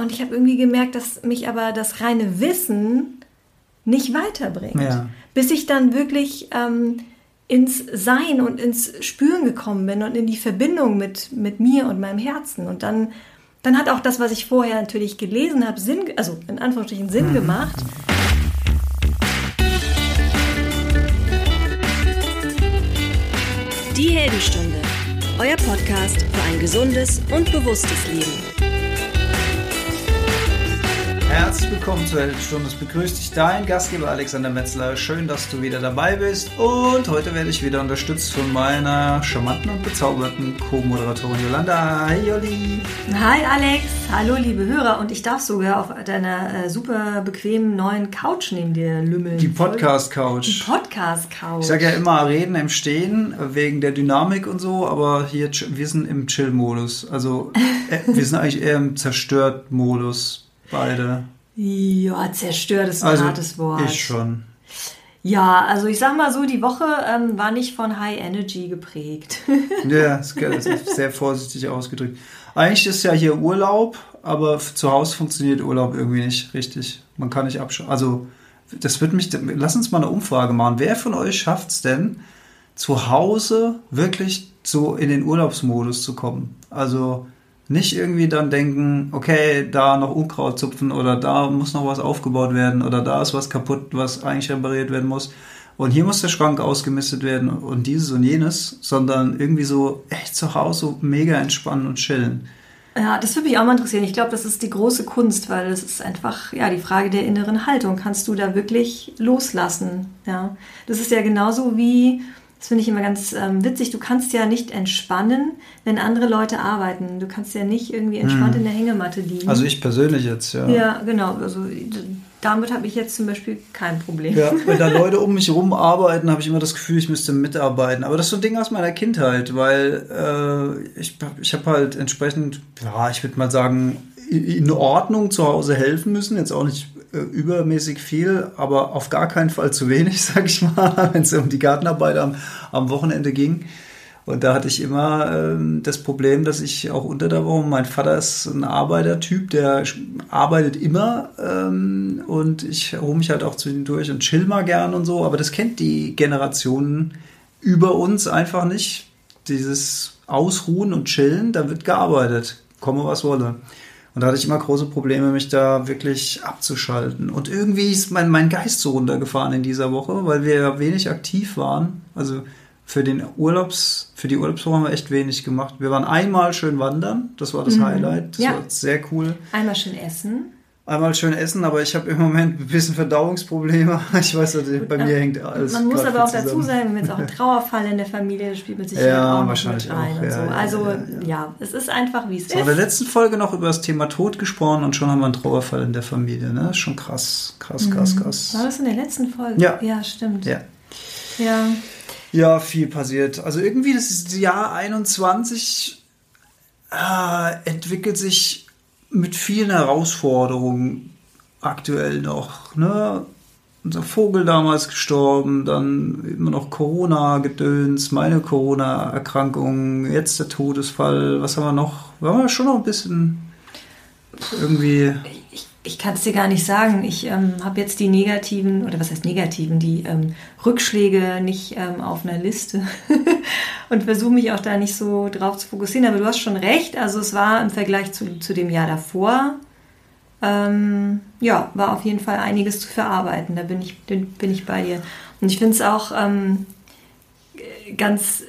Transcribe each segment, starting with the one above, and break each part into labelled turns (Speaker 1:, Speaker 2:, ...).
Speaker 1: und ich habe irgendwie gemerkt, dass mich aber das reine Wissen nicht weiterbringt.
Speaker 2: Ja.
Speaker 1: Bis ich dann wirklich ähm, ins Sein und ins Spüren gekommen bin und in die Verbindung mit, mit mir und meinem Herzen. Und dann, dann hat auch das, was ich vorher natürlich gelesen habe, Sinn, also in Anführungsstrichen Sinn gemacht.
Speaker 3: Die Heldenstunde, euer Podcast für ein gesundes und bewusstes Leben.
Speaker 2: Herzlich willkommen zur Heldenstunde. Es begrüßt dich dein Gastgeber Alexander Metzler. Schön, dass du wieder dabei bist. Und heute werde ich wieder unterstützt von meiner charmanten und bezaubernden Co-Moderatorin Jolanda. Hi Jolli.
Speaker 1: Hi Alex, hallo liebe Hörer. Und ich darf sogar auf deiner äh, super bequemen neuen Couch neben dir lümmeln.
Speaker 2: Die Podcast-Couch.
Speaker 1: Die Podcast-Couch.
Speaker 2: Ich sage ja immer reden im Stehen wegen der Dynamik und so, aber hier wir sind im Chill-Modus. Also äh, wir sind eigentlich eher im Zerstört-Modus. Beide.
Speaker 1: Ja, zerstört ist ein
Speaker 2: Also
Speaker 1: hartes Wort.
Speaker 2: ich schon.
Speaker 1: Ja, also ich sag mal so, die Woche ähm, war nicht von High Energy geprägt.
Speaker 2: Ja, das ist sehr vorsichtig ausgedrückt. Eigentlich ist ja hier Urlaub, aber zu Hause funktioniert Urlaub irgendwie nicht richtig. Man kann nicht abschalten. Also, das wird mich. Lass uns mal eine Umfrage machen. Wer von euch schafft es denn, zu Hause wirklich so in den Urlaubsmodus zu kommen? Also nicht irgendwie dann denken, okay, da noch Unkraut zupfen oder da muss noch was aufgebaut werden oder da ist was kaputt, was eigentlich repariert werden muss. Und hier muss der Schrank ausgemistet werden und dieses und jenes, sondern irgendwie so echt zu Hause so mega entspannen und chillen.
Speaker 1: Ja, das würde mich auch mal interessieren. Ich glaube, das ist die große Kunst, weil es ist einfach ja die Frage der inneren Haltung. Kannst du da wirklich loslassen? Ja, das ist ja genauso wie das finde ich immer ganz ähm, witzig. Du kannst ja nicht entspannen, wenn andere Leute arbeiten. Du kannst ja nicht irgendwie entspannt in der Hängematte liegen.
Speaker 2: Also ich persönlich jetzt, ja.
Speaker 1: ja, genau. Also damit habe ich jetzt zum Beispiel kein Problem.
Speaker 2: Ja, wenn da Leute um mich herum arbeiten, habe ich immer das Gefühl, ich müsste mitarbeiten. Aber das ist so ein Ding aus meiner Kindheit, weil äh, ich, ich habe halt entsprechend, ja, ich würde mal sagen, in Ordnung zu Hause helfen müssen. Jetzt auch nicht übermäßig viel, aber auf gar keinen Fall zu wenig, sag ich mal, wenn es um die Gartenarbeit am, am Wochenende ging. Und da hatte ich immer ähm, das Problem, dass ich auch unter der Woche, mein Vater ist ein Arbeitertyp, der arbeitet immer ähm, und ich ruhe mich halt auch zwischendurch und chill mal gern und so, aber das kennt die Generationen über uns einfach nicht. Dieses Ausruhen und Chillen, da wird gearbeitet, komme was wolle. Und da hatte ich immer große Probleme, mich da wirklich abzuschalten. Und irgendwie ist mein, mein Geist so runtergefahren in dieser Woche, weil wir ja wenig aktiv waren. Also für den Urlaubs, für die Urlaubswoche haben wir echt wenig gemacht. Wir waren einmal schön wandern, das war das mhm. Highlight. Das
Speaker 1: Ja.
Speaker 2: war sehr cool.
Speaker 1: Einmal schön essen.
Speaker 2: Einmal schön essen, aber ich habe im Moment ein bisschen Verdauungsprobleme. Ich weiß, nicht, bei mir hängt alles.
Speaker 1: Man muss aber auch dazu sagen, wenn jetzt auch ein Trauerfall in der Familie, spielt mit sich
Speaker 2: Ja,
Speaker 1: auch noch
Speaker 2: wahrscheinlich
Speaker 1: mit rein
Speaker 2: auch, ja,
Speaker 1: so.
Speaker 2: ja,
Speaker 1: also
Speaker 2: ja,
Speaker 1: ja, es ist einfach wie es
Speaker 2: So, in der
Speaker 1: ist.
Speaker 2: letzten Folge noch über das Thema Tod gesprochen und schon haben wir einen Trauerfall in der Familie. Ne? Ist schon krass, krass, krass, krass.
Speaker 1: Mhm. War das in der letzten Folge?
Speaker 2: Ja.
Speaker 1: Ja, stimmt.
Speaker 2: Ja.
Speaker 1: ja.
Speaker 2: Ja, viel passiert. Also irgendwie das Jahr 21 äh, entwickelt sich mit vielen Herausforderungen aktuell noch. Ne? Unser Vogel damals gestorben, dann immer noch Corona-Gedöns, meine Corona-Erkrankung, jetzt der Todesfall. Was haben wir noch? Wir haben ja schon noch ein bisschen irgendwie.
Speaker 1: Ich, ich kann es dir gar nicht sagen. Ich ähm, habe jetzt die negativen, oder was heißt negativen, die ähm, Rückschläge nicht ähm, auf einer Liste und versuche mich auch da nicht so drauf zu fokussieren. Aber du hast schon recht. Also es war im Vergleich zu, zu dem Jahr davor, ähm, ja, war auf jeden Fall einiges zu verarbeiten. Da bin ich, bin, ich bei dir. Und ich finde es auch ähm, ganz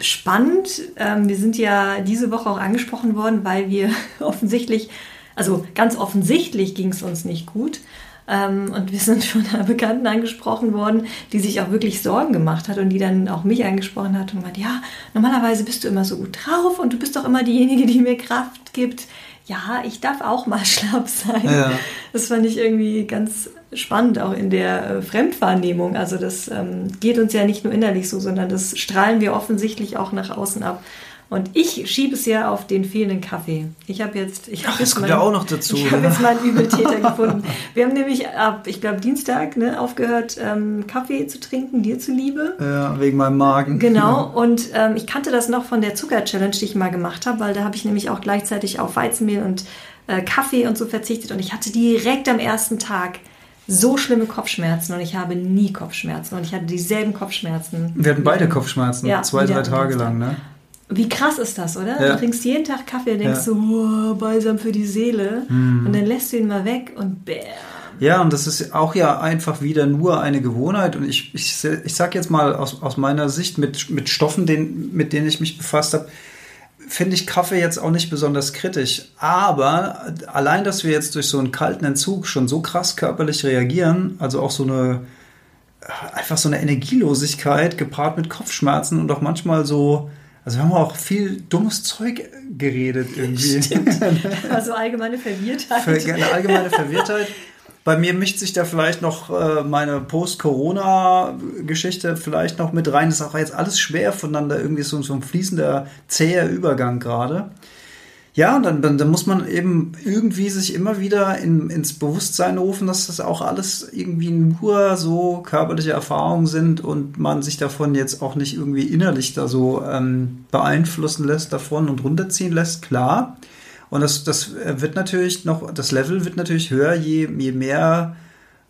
Speaker 1: spannend. Ähm, wir sind ja diese Woche auch angesprochen worden, weil wir offensichtlich, also ganz offensichtlich ging es uns nicht gut. Ähm, und wir sind von einer Bekannten angesprochen worden, die sich auch wirklich Sorgen gemacht hat und die dann auch mich angesprochen hat und meint, ja, normalerweise bist du immer so gut drauf und du bist doch immer diejenige, die mir Kraft gibt. Ja, ich darf auch mal schlapp sein.
Speaker 2: Ja.
Speaker 1: Das fand ich irgendwie ganz spannend, auch in der äh, Fremdwahrnehmung. Also das ähm, geht uns ja nicht nur innerlich so, sondern das strahlen wir offensichtlich auch nach außen ab. Und ich schiebe es ja auf den fehlenden Kaffee. Ich habe jetzt, ich habe
Speaker 2: Ach,
Speaker 1: jetzt
Speaker 2: das kommt
Speaker 1: mal-
Speaker 2: ja auch noch dazu,
Speaker 1: Ich habe
Speaker 2: ne?
Speaker 1: jetzt mal einen Übeltäter gefunden. Wir haben nämlich ab, ich glaube Dienstag, ne, aufgehört, ähm, Kaffee zu trinken, dir zuliebe.
Speaker 2: Ja, wegen meinem Magen.
Speaker 1: Genau, und ähm, ich kannte das noch von der Zucker-Challenge, die ich mal gemacht habe, weil da habe ich nämlich auch gleichzeitig auf Weizenmehl und äh, Kaffee und so verzichtet und ich hatte direkt am ersten Tag so schlimme Kopfschmerzen und ich habe nie Kopfschmerzen und ich hatte dieselben Kopfschmerzen.
Speaker 2: Wir hatten beide Kopfschmerzen,
Speaker 1: Ja,
Speaker 2: zwei, drei Tage lang, ne?
Speaker 1: Wie krass ist das, oder?
Speaker 2: Ja.
Speaker 1: Du trinkst jeden Tag Kaffee und denkst
Speaker 2: Ja.
Speaker 1: so, oh, balsam für die Seele.
Speaker 2: Hm.
Speaker 1: Und dann lässt du ihn mal weg und bäm.
Speaker 2: Ja, und das ist auch ja einfach wieder nur eine Gewohnheit. Und ich, ich, ich sag jetzt mal aus, aus meiner Sicht mit, mit Stoffen, den, mit denen ich mich befasst habe, finde ich Kaffee jetzt auch nicht besonders kritisch. Aber allein, dass wir jetzt durch so einen kalten Entzug schon so krass körperlich reagieren, also auch so eine einfach so eine Energielosigkeit gepaart mit Kopfschmerzen und auch manchmal so, also wir haben auch viel dummes Zeug geredet irgendwie.
Speaker 1: Also allgemeine Verwirrtheit.
Speaker 2: Für eine allgemeine Verwirrtheit. Bei mir mischt sich da vielleicht noch äh, meine Post-Corona-Geschichte vielleicht noch mit rein. Das ist auch jetzt alles schwer voneinander. Irgendwie so, so ein fließender, zäher Übergang gerade. Ja, dann, dann, dann muss man eben irgendwie sich immer wieder in, ins Bewusstsein rufen, dass das auch alles irgendwie nur so körperliche Erfahrungen sind und man sich davon jetzt auch nicht irgendwie innerlich da so ähm, beeinflussen lässt davon und runterziehen lässt, klar. Und das, das wird natürlich noch, das Level wird natürlich höher, je, je mehr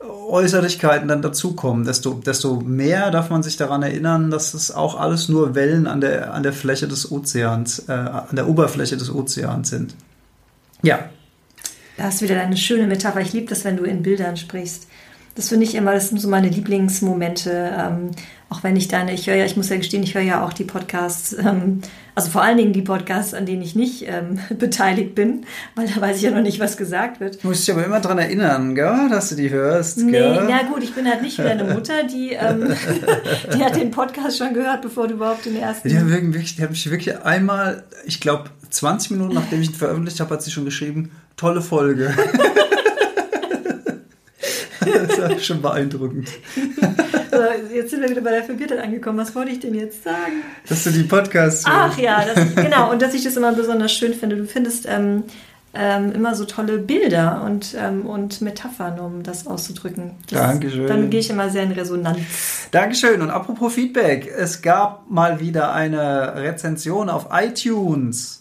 Speaker 2: Äußerlichkeiten dann dazukommen, desto, desto mehr darf man sich daran erinnern, dass es auch alles nur Wellen an der, an der Fläche des Ozeans, äh, an der Oberfläche des Ozeans sind. Ja,
Speaker 1: Da hast du wieder deine schöne Metapher. Ich liebe das, wenn du in Bildern sprichst. Das finde ich immer, das sind so meine Lieblingsmomente. Ähm, auch wenn ich deine, ich höre ja, ich muss ja gestehen, ich höre ja auch die Podcasts, ähm, also vor allen Dingen die Podcasts, an denen ich nicht ähm, beteiligt bin, weil da weiß ich ja noch nicht, was gesagt wird.
Speaker 2: du musst dich aber immer daran erinnern, gell, dass du die hörst.
Speaker 1: Nee,
Speaker 2: gell?
Speaker 1: na gut, ich bin halt nicht wie deine Mutter, die, ähm, die hat den Podcast schon gehört, bevor du überhaupt den ersten.
Speaker 2: Die haben wirklich, die haben mich wirklich einmal, ich glaube, 20 Minuten nachdem ich ihn veröffentlicht habe, hat sie schon geschrieben, tolle Folge. das war schon beeindruckend.
Speaker 1: So, jetzt sind wir wieder bei der Verwirrtheit angekommen. Was wollte ich denn jetzt sagen?
Speaker 2: Dass du die Podcasts
Speaker 1: Ach ja, das, genau. Und dass ich das immer besonders schön finde. Du findest ähm, ähm, immer so tolle Bilder und, ähm, und Metaphern, um das auszudrücken. Das,
Speaker 2: Dankeschön.
Speaker 1: Damit gehe ich immer sehr in Resonanz.
Speaker 2: Dankeschön. Und apropos Feedback, es gab mal wieder eine Rezension auf iTunes.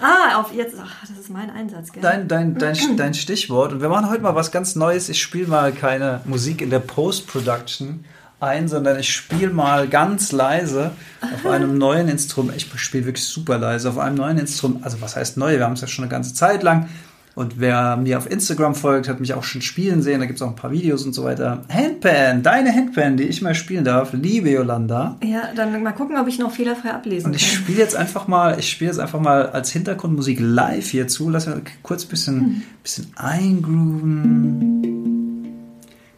Speaker 1: Ah, auf jetzt. Ach, das ist mein Einsatz, gell?
Speaker 2: Dein, dein, dein, dein Stichwort. Und wir machen heute mal was ganz Neues. Ich spiele mal keine Musik in der Post-Production ein, sondern ich spiele mal ganz leise auf einem neuen Instrument. Ich spiele wirklich super leise auf einem neuen Instrument. Also was heißt neu? Wir haben es ja schon eine ganze Zeit lang. Und wer mir auf Instagram folgt, hat mich auch schon spielen sehen. Da gibt es auch ein paar Videos und so weiter. Handpan, deine Handpan, die ich mal spielen darf. Liebe Yolanda.
Speaker 1: Ja, dann mal gucken, ob ich noch fehlerfrei ablesen
Speaker 2: Und ich
Speaker 1: kann.
Speaker 2: spiele jetzt einfach mal, ich spiele jetzt einfach mal als Hintergrundmusik live hierzu. Lass mir kurz ein bisschen, bisschen eingrooven.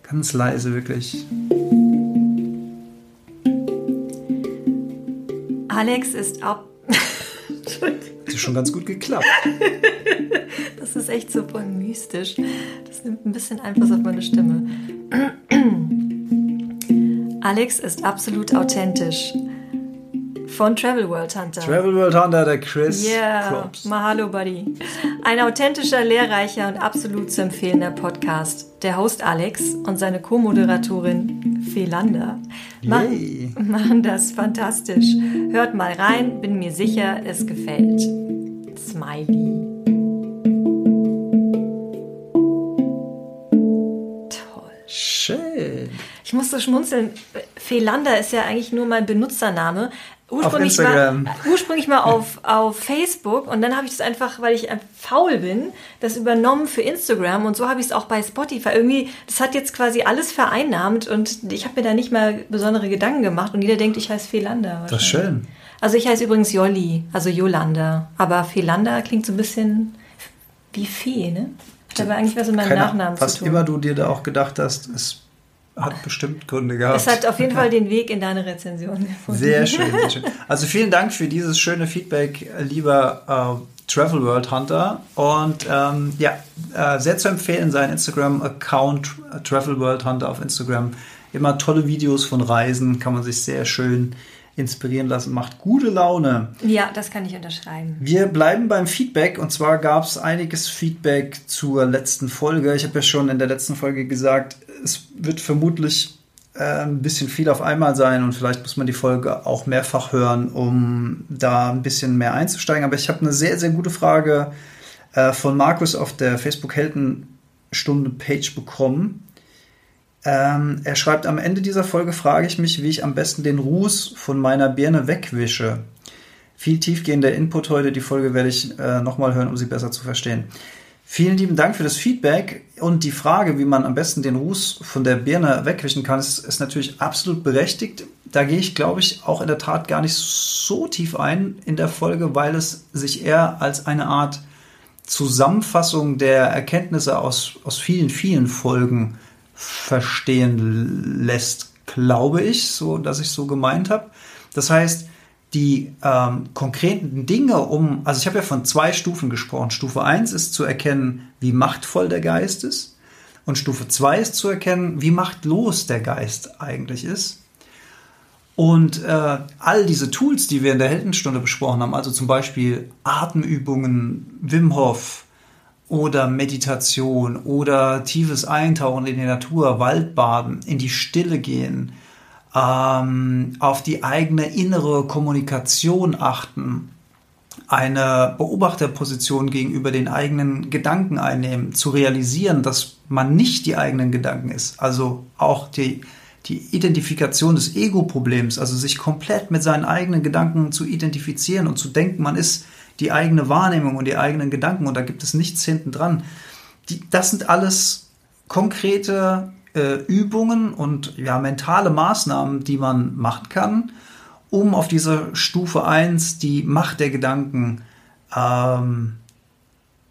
Speaker 2: Ganz leise, wirklich.
Speaker 1: Alex ist auch.
Speaker 2: Hat ja schon ganz gut geklappt.
Speaker 1: Das ist echt super mystisch. Das nimmt ein bisschen Einfluss auf meine Stimme. Alex ist absolut authentisch. Von Travel World Hunter.
Speaker 2: Travel World Hunter, der Chris
Speaker 1: Yeah,
Speaker 2: Props.
Speaker 1: Mahalo Buddy. Ein authentischer, lehrreicher und absolut zu empfehlender Podcast. Der Host Alex und seine Co-Moderatorin Felanda ma
Speaker 2: Yay.
Speaker 1: machen das fantastisch. Hört mal rein, bin mir sicher, es gefällt. Smiley. Toll.
Speaker 2: Schön.
Speaker 1: Ich musste schmunzeln. Felanda ist ja eigentlich nur mein Benutzername. Ursprünglich. Mal, ursprünglich mal auf, auf Facebook und dann habe ich das einfach, weil ich einfach faul bin, das übernommen für Instagram und so habe ich es auch bei Spotify. Irgendwie, das hat jetzt quasi alles vereinnahmt und ich habe mir da nicht mal besondere Gedanken gemacht und jeder denkt, ich heiße Felanda.
Speaker 2: Das ist schön.
Speaker 1: Also ich heiße übrigens Jolli, also Jolanda. Aber Felanda klingt so ein bisschen wie Fee, ne? Hat aber eigentlich was mit meinem Nachnamen
Speaker 2: was
Speaker 1: zu tun.
Speaker 2: immer du dir da auch gedacht hast, es hat bestimmt Gründe gehabt.
Speaker 1: Es hat auf jeden Fall den Weg in deine Rezension gefunden.
Speaker 2: Sehr schön, sehr schön. Also vielen Dank für dieses schöne Feedback, lieber äh, Travel World Hunter. Und ähm, ja, äh, sehr zu empfehlen, sein Instagram-Account äh, Travel World Hunter auf Instagram. Immer tolle Videos von Reisen, kann man sich sehr schön inspirieren lassen, macht gute Laune.
Speaker 1: Ja, das kann ich unterschreiben.
Speaker 2: Wir bleiben beim Feedback und zwar gab es einiges Feedback zur letzten Folge. Ich habe ja schon in der letzten Folge gesagt, es wird vermutlich äh, ein bisschen viel auf einmal sein und vielleicht muss man die Folge auch mehrfach hören, um da ein bisschen mehr einzusteigen. Aber ich habe eine sehr, sehr gute Frage äh, von Markus auf der Facebook Heldenstunde Page bekommen. Ähm, er schreibt, am Ende dieser Folge frage ich mich, wie ich am besten den Ruß von meiner Birne wegwische. Viel tiefgehender Input heute. Die Folge werde ich äh, nochmal hören, um sie besser zu verstehen. Vielen lieben Dank für das Feedback und die Frage, wie man am besten den Ruß von der Birne wegwischen kann, ist, ist natürlich absolut berechtigt. Da gehe ich, glaube ich, auch in der Tat gar nicht so tief ein in der Folge, weil es sich eher als eine Art Zusammenfassung der Erkenntnisse aus, aus vielen, vielen Folgen verstehen lässt, glaube ich, so dass ich so gemeint habe. Das heißt, die ähm, konkreten Dinge um, also ich habe ja von zwei Stufen gesprochen. Stufe 1 ist zu erkennen, wie machtvoll der Geist ist. Und Stufe 2 ist zu erkennen, wie machtlos der Geist eigentlich ist. Und äh, all diese Tools, die wir in der Heldenstunde besprochen haben, also zum Beispiel Atemübungen, Wim Hof oder Meditation oder tiefes Eintauchen in die Natur, Waldbaden, in die Stille gehen, ähm, auf die eigene innere Kommunikation achten, eine Beobachterposition gegenüber den eigenen Gedanken einnehmen, zu realisieren, dass man nicht die eigenen Gedanken ist, also auch die, die Identifikation des Ego-Problems, also sich komplett mit seinen eigenen Gedanken zu identifizieren und zu denken, man ist die eigene Wahrnehmung und die eigenen Gedanken und da gibt es nichts hinten dran. das sind alles konkrete äh, Übungen und ja, mentale Maßnahmen, die man machen kann, um auf dieser Stufe 1 die Macht der Gedanken ähm,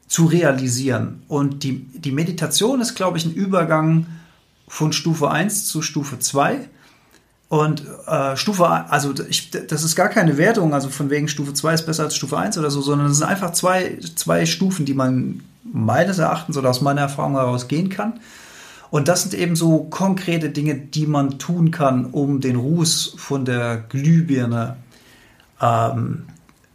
Speaker 2: zu realisieren. Und die, die Meditation ist, glaube ich, ein Übergang von Stufe 1 zu Stufe 2. Und äh, Stufe, also ich, das ist gar keine Wertung, also von wegen Stufe 2 ist besser als Stufe 1 oder so, sondern es sind einfach zwei, zwei Stufen, die man meines Erachtens oder aus meiner Erfahrung heraus gehen kann. Und das sind eben so konkrete Dinge, die man tun kann, um den Ruß von der Glühbirne ähm,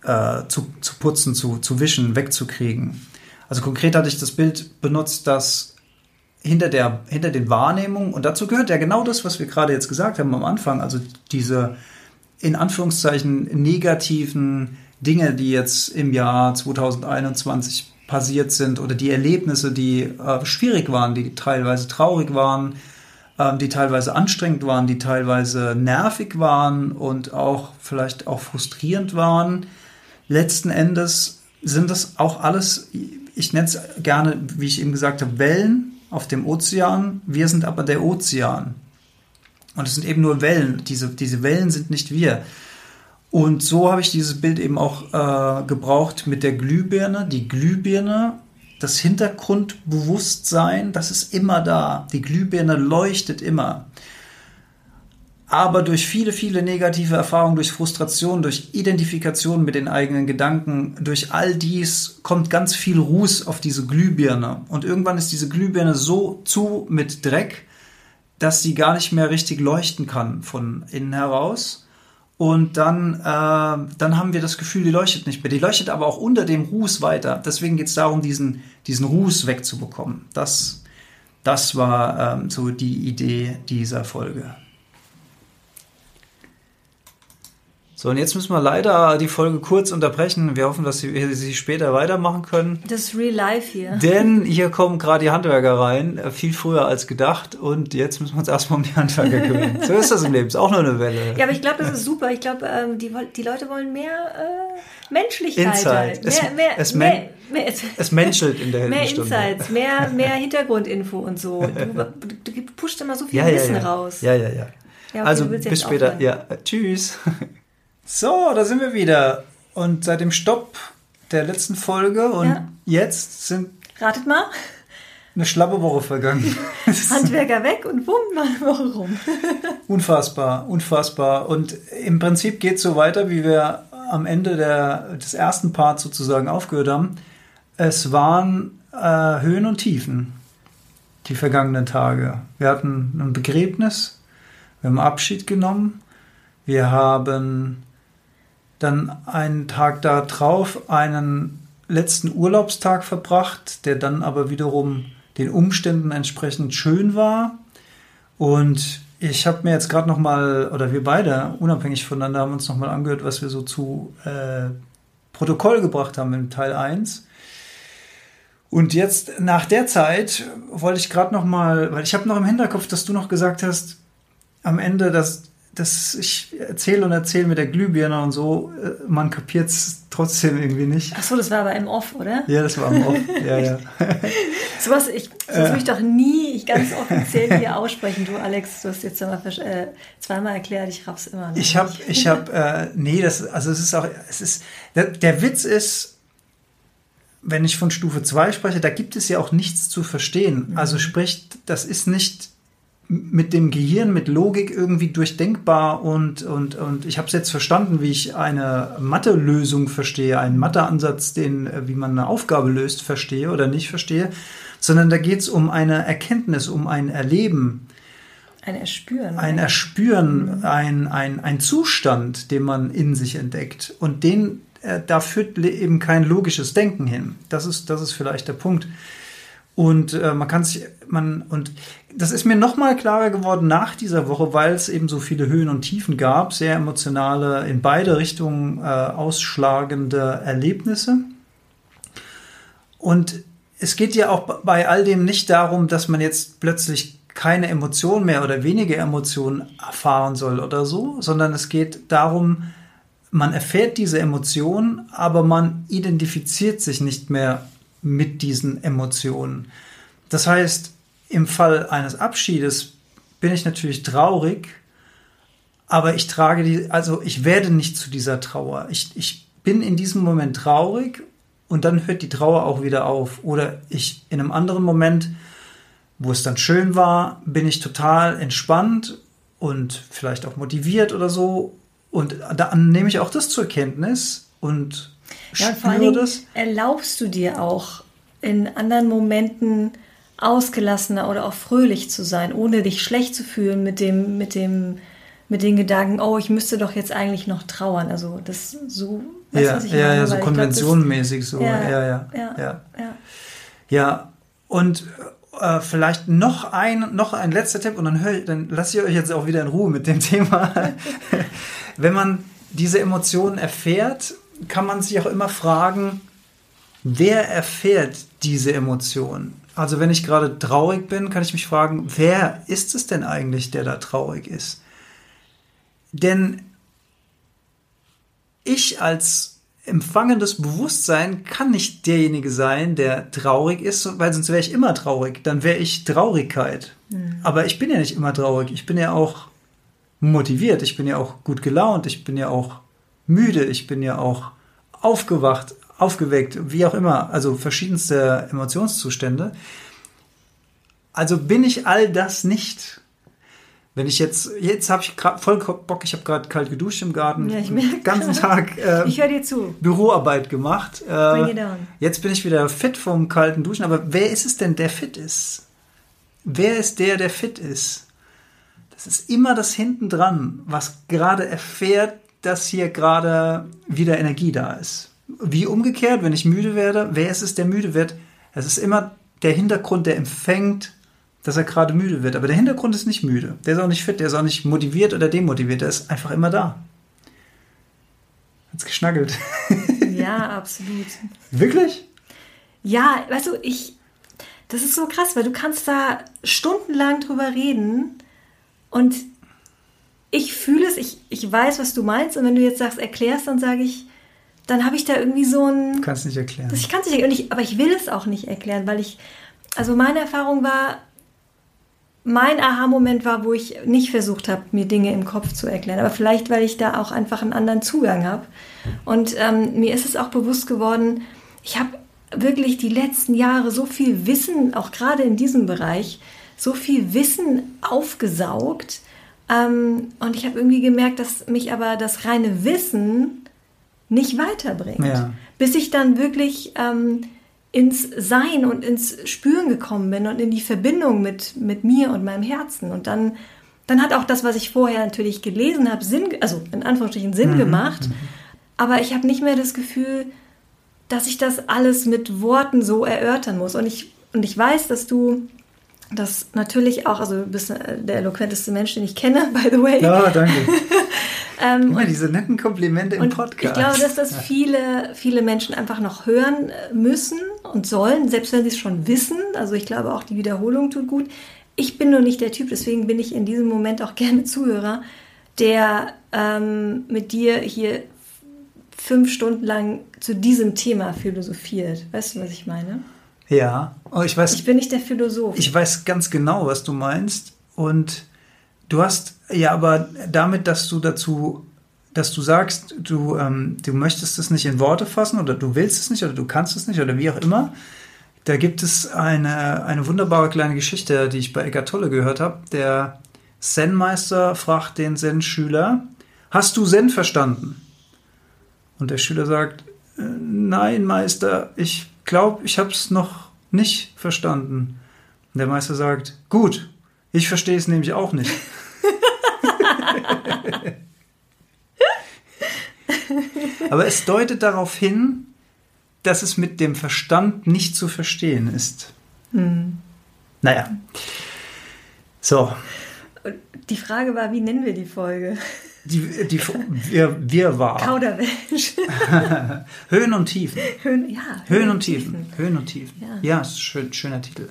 Speaker 2: äh, zu, zu putzen, zu, zu wischen, wegzukriegen. Also konkret hatte ich das Bild benutzt, dass hinter, der, hinter den Wahrnehmungen, und dazu gehört ja genau das, was wir gerade jetzt gesagt haben am Anfang, also diese in Anführungszeichen negativen Dinge, die jetzt im Jahr 2021 passiert sind oder die Erlebnisse, die äh, schwierig waren, die teilweise traurig waren, äh, die teilweise anstrengend waren, die teilweise nervig waren und auch vielleicht auch frustrierend waren. Letzten Endes sind das auch alles, ich nenne es gerne, wie ich eben gesagt habe, Wellen auf dem Ozean. Wir sind aber der Ozean. Und es sind eben nur Wellen. Diese, diese Wellen sind nicht wir. Und so habe ich dieses Bild eben auch äh, gebraucht mit der Glühbirne. Die Glühbirne, das Hintergrundbewusstsein, das ist immer da. Die Glühbirne leuchtet immer. Aber durch viele, viele negative Erfahrungen, durch Frustration, durch Identifikation mit den eigenen Gedanken, durch all dies kommt ganz viel Ruß auf diese Glühbirne. Und irgendwann ist diese Glühbirne so zu mit Dreck, dass sie gar nicht mehr richtig leuchten kann von innen heraus. Und dann, äh, dann haben wir das Gefühl, die leuchtet nicht mehr. Die leuchtet aber auch unter dem Ruß weiter. Deswegen geht es darum, diesen, diesen Ruß wegzubekommen. Das, das war ähm, so die Idee dieser Folge. So, und jetzt müssen wir leider die Folge kurz unterbrechen. Wir hoffen, dass wir sie später weitermachen können.
Speaker 1: Das ist real life hier.
Speaker 2: Denn hier kommen gerade die Handwerker rein, äh, viel früher als gedacht. Und jetzt müssen wir uns erstmal um die Handwerker kümmern. so ist das im Leben. Ist auch nur eine Welle.
Speaker 1: Ja, aber ich glaube, das ist super. Ich glaube, ähm, die, die Leute wollen mehr äh, Menschlichkeit.
Speaker 2: Insight.
Speaker 1: Halt.
Speaker 2: Es,
Speaker 1: Mehr, mehr,
Speaker 2: es,
Speaker 1: mehr,
Speaker 2: men
Speaker 1: mehr,
Speaker 2: es menschelt in der
Speaker 1: mehr
Speaker 2: Heldenstunde.
Speaker 1: Insights, mehr, mehr Hintergrundinfo und so. Du, du, pusht immer so viel
Speaker 2: Ja, ja,
Speaker 1: Wissen
Speaker 2: ja.
Speaker 1: raus.
Speaker 2: Ja, ja, ja.
Speaker 1: Ja, okay,
Speaker 2: also bis später.
Speaker 1: aufhören.
Speaker 2: Ja, tschüss. So, da sind wir wieder. Und seit dem Stopp der letzten Folge und
Speaker 1: Ja.
Speaker 2: jetzt sind
Speaker 1: Ratet mal.
Speaker 2: eine schlappe Woche vergangen.
Speaker 1: Handwerker weg und bumm, mal eine Woche rum.
Speaker 2: unfassbar, unfassbar. Und im Prinzip geht es so weiter, wie wir am Ende der, des ersten Parts sozusagen aufgehört haben. Es waren äh, Höhen und Tiefen, die vergangenen Tage. Wir hatten ein Begräbnis, wir haben Abschied genommen, wir haben dann einen Tag darauf einen letzten Urlaubstag verbracht, der dann aber wiederum den Umständen entsprechend schön war. Und ich habe mir jetzt gerade noch mal, oder wir beide, unabhängig voneinander, haben uns noch mal angehört, was wir so zu äh, Protokoll gebracht haben im Teil 1. Und jetzt nach der Zeit wollte ich gerade noch mal, weil ich habe noch im Hinterkopf, dass du noch gesagt hast, am Ende, dass, dass ich erzähle und erzähle mit der Glühbirne und so, äh, man kapiert es trotzdem irgendwie nicht.
Speaker 1: Ach so, das war aber im Off, oder?
Speaker 2: Ja, das war im Off. ja, ja.
Speaker 1: Sowas, ich, das würde ich doch nie ich ganz offiziell hier aussprechen. Du, Alex, du hast jetzt zweimal, äh, zweimal erklärt, ich raff's immer noch.
Speaker 2: Ich habe, ich habe, äh, nee, das, also es ist auch, es ist, der, der Witz ist, wenn ich von Stufe 2 spreche, da gibt es ja auch nichts zu verstehen. Mhm. Also sprich, das ist nicht mit dem Gehirn, mit Logik irgendwie durchdenkbar und, und, und ich habe es jetzt verstanden, wie ich eine Mathe-Lösung verstehe, einen Mathe-Ansatz, den, äh, wie man eine Aufgabe löst, verstehe oder nicht verstehe, sondern da geht es um eine Erkenntnis, um ein Erleben.
Speaker 1: Ein Erspüren.
Speaker 2: Ein Erspüren, mhm. ein, ein, ein Zustand, den man in sich entdeckt. Und den, äh, da führt eben kein logisches Denken hin. Das ist, das ist vielleicht der Punkt. Und äh, man kann sich, man, und das ist mir nochmal klarer geworden nach dieser Woche, weil es eben so viele Höhen und Tiefen gab, sehr emotionale, in beide Richtungen äh, ausschlagende Erlebnisse. Und es geht ja auch bei all dem nicht darum, dass man jetzt plötzlich keine Emotion mehr oder weniger Emotionen erfahren soll oder so, sondern es geht darum, man erfährt diese Emotion, aber man identifiziert sich nicht mehr mit diesen Emotionen. Das heißt, im Fall eines Abschiedes bin ich natürlich traurig, aber ich trage die, also ich werde nicht zu dieser Trauer. Ich, ich bin in diesem Moment traurig und dann hört die Trauer auch wieder auf. Oder ich in einem anderen Moment, wo es dann schön war, bin ich total entspannt und vielleicht auch motiviert oder so und dann nehme ich auch das zur Kenntnis und
Speaker 1: ja, und vor allen das. erlaubst du dir auch in anderen Momenten ausgelassener oder auch fröhlich zu sein, ohne dich schlecht zu fühlen mit dem, mit dem, mit den Gedanken, oh, ich müsste doch jetzt eigentlich noch trauern. Also das so,
Speaker 2: weißt, ja, was ich ja, meine? ja, so konventionenmäßig so, ja, ja, ja, ja, ja. Ja, und äh, vielleicht noch ein, noch ein letzter Tipp und dann höre dann lasse ich euch jetzt auch wieder in Ruhe mit dem Thema. wenn man diese Emotionen erfährt, kann man sich auch immer fragen, wer erfährt diese Emotionen? Also wenn ich gerade traurig bin, kann ich mich fragen, wer ist es denn eigentlich, der da traurig ist? Denn ich als empfangendes Bewusstsein kann nicht derjenige sein, der traurig ist, weil sonst wäre ich immer traurig. Dann wäre ich Traurigkeit. Mhm. Aber ich bin ja nicht immer traurig. Ich bin ja auch motiviert, ich bin ja auch gut gelaunt, ich bin ja auch müde, ich bin ja auch aufgewacht, aufgeweckt, wie auch immer, also verschiedenste Emotionszustände. Also bin ich all das nicht. Wenn ich jetzt, jetzt habe ich gerade voll Bock, ich habe gerade kalt geduscht im Garten, ja, ich den ganzen Tag
Speaker 1: äh, ich dir zu.
Speaker 2: Büroarbeit gemacht. Äh, jetzt bin ich wieder fit vom kalten Duschen, aber wer ist es denn, der fit ist? Wer ist der, der fit ist? Es ist immer das hinten dran, was gerade erfährt, dass hier gerade wieder Energie da ist. Wie umgekehrt, wenn ich müde werde, wer ist es, der müde wird? Es ist immer der Hintergrund, der empfängt, dass er gerade müde wird. Aber der Hintergrund ist nicht müde. Der ist auch nicht fit, der ist auch nicht motiviert oder demotiviert. Der ist einfach immer da. Hat's geschnackelt.
Speaker 1: Ja, absolut.
Speaker 2: Wirklich?
Speaker 1: Ja, weißt du, ich, das ist so krass, weil du kannst da stundenlang drüber reden und ich fühle es, ich, ich weiß, was du meinst. Und wenn du jetzt sagst, erklärst, dann sage ich, dann habe ich da irgendwie so ein.
Speaker 2: Du kannst nicht erklären.
Speaker 1: Ich kann es nicht erklären, aber ich will es auch nicht erklären, weil ich. Also meine Erfahrung war, mein Aha-Moment war, wo ich nicht versucht habe, mir Dinge im Kopf zu erklären. Aber vielleicht, weil ich da auch einfach einen anderen Zugang habe. Und ähm, mir ist es auch bewusst geworden, ich habe wirklich die letzten Jahre so viel Wissen, auch gerade in diesem Bereich, so viel Wissen aufgesaugt. Ähm, und ich habe irgendwie gemerkt, dass mich aber das reine Wissen nicht weiterbringt. Ja. Bis ich dann wirklich ähm, ins Sein und ins Spüren gekommen bin und in die Verbindung mit, mit mir und meinem Herzen. Und dann, dann hat auch das, was ich vorher natürlich gelesen habe, Sinn, also in Anführungsstrichen Sinn mhm. gemacht. Mhm. Aber ich habe nicht mehr das Gefühl, dass ich das alles mit Worten so erörtern muss. Und ich, und ich weiß, dass du das natürlich auch, also du bist äh, der eloquenteste Mensch, den ich kenne, by the way.
Speaker 2: Ja, danke. Ähm, Immer diese netten Komplimente im Podcast.
Speaker 1: Ich glaube, dass das viele, viele Menschen einfach noch hören äh, müssen, und sollen, selbst wenn sie es schon wissen. Also ich glaube auch, die Wiederholung tut gut. Ich bin nur nicht der Typ, deswegen bin ich in diesem Moment auch gerne Zuhörer, der ähm, mit dir hier fünf Stunden lang zu diesem Thema philosophiert. Weißt du, was ich meine?
Speaker 2: Ja, oh, ich weiß.
Speaker 1: Ich bin nicht der Philosoph.
Speaker 2: Ich weiß ganz genau, was du meinst. Und du hast ja aber damit, dass du dazu, dass du sagst, du, ähm, du möchtest es nicht in Worte fassen oder du willst es nicht oder du kannst es nicht oder wie auch immer. Da gibt es eine, eine wunderbare kleine Geschichte, die ich bei Eckart Tolle gehört habe. Der Zen-Meister fragt den Zen-Schüler, hast du Zen verstanden? Und der Schüler sagt, äh, nein, Meister, ich glaube, ich habe es noch nicht verstanden. Und der Meister sagt, gut, ich verstehe es nämlich auch nicht. Aber es deutet darauf hin, dass es mit dem Verstand nicht zu verstehen ist. Hm. Naja. So.
Speaker 1: Die Frage war, wie nennen wir die Folge?
Speaker 2: Die, die, wir, wir war.
Speaker 1: Kauderwelsch.
Speaker 2: Höhen und Tiefen.
Speaker 1: Höhen, ja,
Speaker 2: Höhen, und Tiefen. Tiefen. Höhen und Tiefen. Ja, ja ist ein schön, schöner Titel.